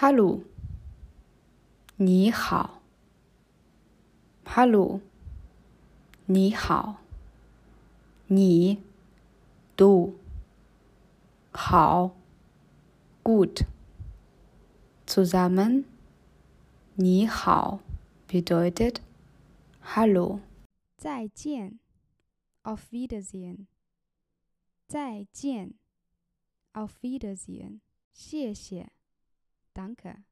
Hallo. Ni hao. Hallo. Ni hao. Ni. Du. Hao. Gut. Zusammen. Ni hao bedeutet Hallo. Zai. Auf Wiedersehen. Zai. Auf Wiedersehen. 谢谢。，Danke。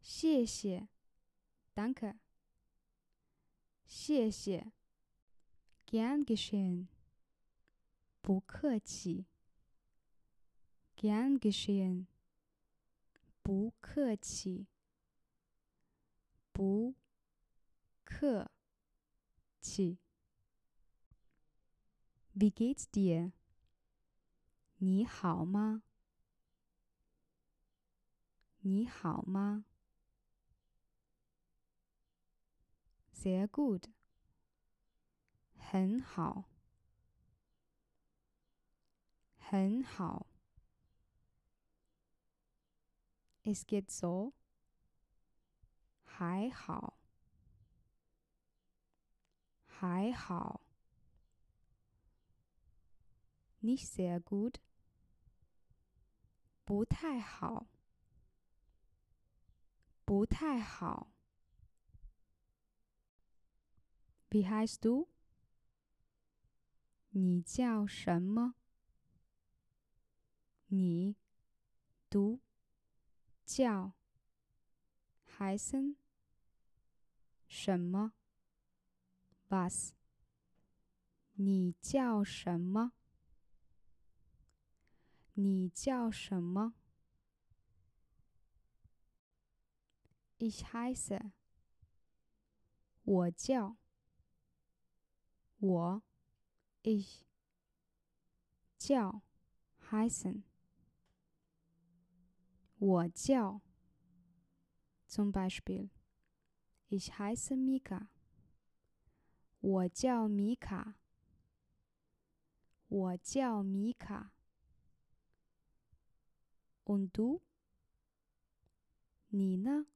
谢谢，Danke。谢谢，Gern geschehen。不客气，Gern geschehen。不客气，不客气。Wie geht's dir？你好吗？ 你好吗？Sehr gut。很好，很好。Es geht so。还好，还好。Nicht sehr gut。不太好，不太好。Wie heißt du？你叫什么？你读叫 heißen 什么？Was？你叫什么？你叫什么 ？Ich heiße。我叫。我，ich 叫，heißen。我叫，zum Beispiel，ich heiße Mika。我叫米卡。我叫米卡。Und du？你呢？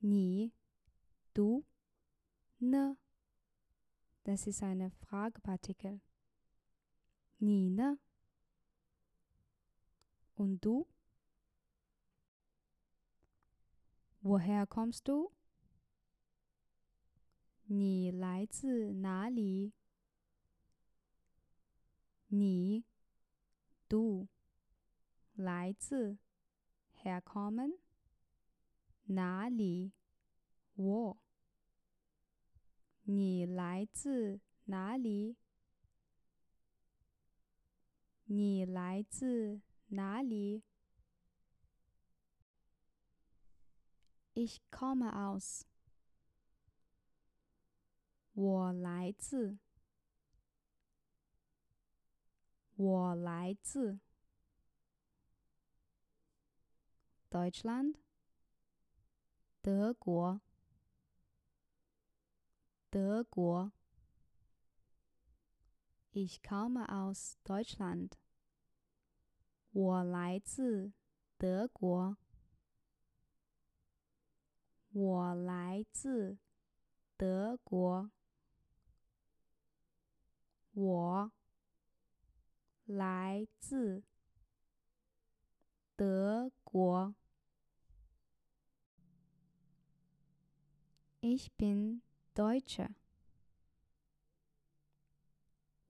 你，du，呢？Das ist eine Fragepartikel。你呢？Und du? Woher kommst du? 你来自哪里？你，du，来自，herkommen， 哪里？wo。你来自哪里？你来自哪里？Ich komme aus。我来自。我来自。Deutschland。 德国。德国。Ich komme aus Deutschland. 我来自德国。我来自德国。我来自德国。Ich bin Deutscher.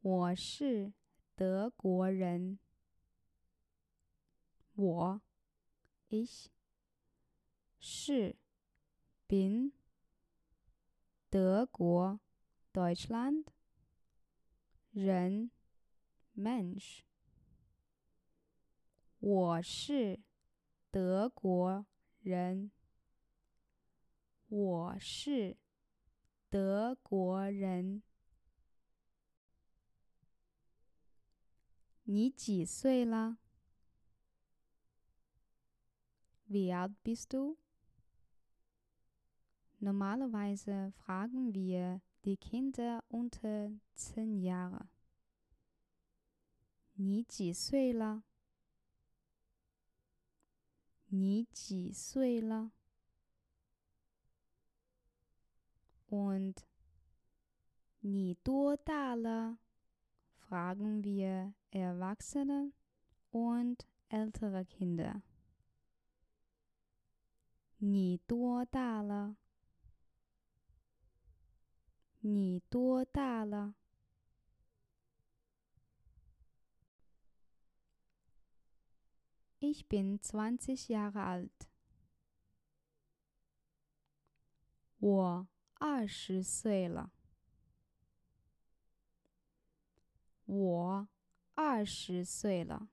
我是德国人。我，ich，是，bin，德国，Deutschland，人，Mensch。我是德国人。我是德国人。你几岁了？Wie alt bist du? Normalerweise fragen wir die Kinder unter zehn Jahre. 你几岁了你几岁了 Und ni fragen wir Erwachsene und ältere Kinder. Ni duo da le? Ni? Ich bin 20 Jahre alt. 我二十岁了。我二十岁了。